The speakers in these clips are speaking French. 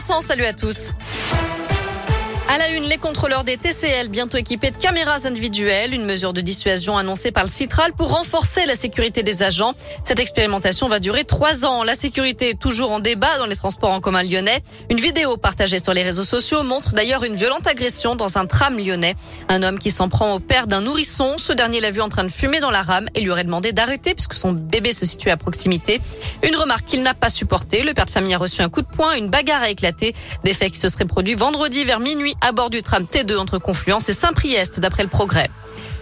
Salut à tous. À la une, les contrôleurs des TCL bientôt équipés de caméras individuelles, une mesure de dissuasion annoncée par le Citral pour renforcer la sécurité des agents. Cette expérimentation va durer trois ans. La sécurité est toujours en débat dans les transports en commun lyonnais. Une vidéo partagée sur les réseaux sociaux montre d'ailleurs une violente agression dans un tram lyonnais. Un homme qui s'en prend au père d'un nourrisson. Ce dernier l'a vu en train de fumer dans la rame et lui aurait demandé d'arrêter puisque son bébé se situait à proximité. Une remarque qu'il n'a pas supportée. Le père de famille a reçu un coup de poing, une bagarre a éclaté. Des faits qui se seraient produits vendredi vers minuit à bord du tram T2 entre Confluence et Saint-Priest d'après le progrès.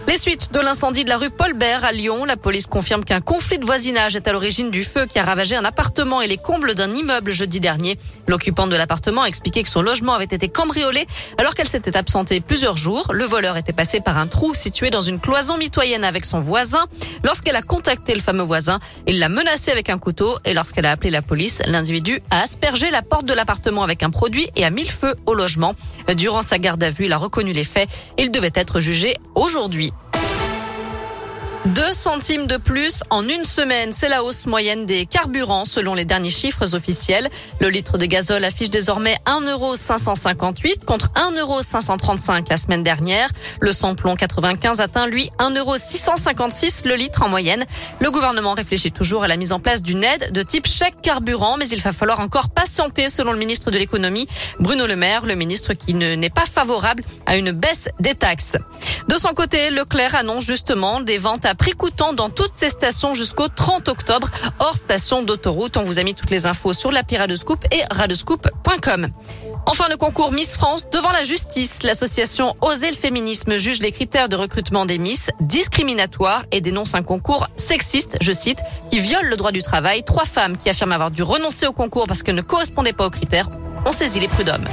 Les suites de l'incendie de la rue Paul Bert à Lyon, la police confirme qu'un conflit de voisinage est à l'origine du feu qui a ravagé un appartement et les combles d'un immeuble jeudi dernier. L'occupante de l'appartement a expliqué que son logement avait été cambriolé alors qu'elle s'était absentée plusieurs jours. Le voleur était passé par un trou situé dans une cloison mitoyenne avec son voisin. Lorsqu'elle a contacté le fameux voisin, il l'a menacé avec un couteau et lorsqu'elle a appelé la police, l'individu a aspergé la porte de l'appartement avec un produit et a mis le feu au logement. Durant sa garde à vue, il a reconnu les faits. Il devait être jugé aujourd'hui. 2 centimes de plus en une semaine. C'est la hausse moyenne des carburants selon les derniers chiffres officiels. Le litre de gazole affiche désormais 1,558 contre 1,535 la semaine dernière. Le samplon 95 atteint lui 1,656 le litre en moyenne. Le gouvernement réfléchit toujours à la mise en place d'une aide de type chèque carburant, mais il va falloir encore patienter selon le ministre de l'économie Bruno Le Maire, le ministre qui n'est pas favorable à une baisse des taxes. De son côté, Leclerc annonce justement des ventes à prix coûtant dans toutes ses stations jusqu'au 30 octobre, hors station d'autoroute. On vous a mis toutes les infos sur l'appli Radescoop et radescoop.com. Enfin, le concours Miss France devant la justice. L'association Oser le féminisme juge les critères de recrutement des Miss discriminatoires et dénonce un concours sexiste, je cite, qui viole le droit du travail. Trois femmes qui affirment avoir dû renoncer au concours parce qu'elles ne correspondaient pas aux critères ont saisi les prud'hommes.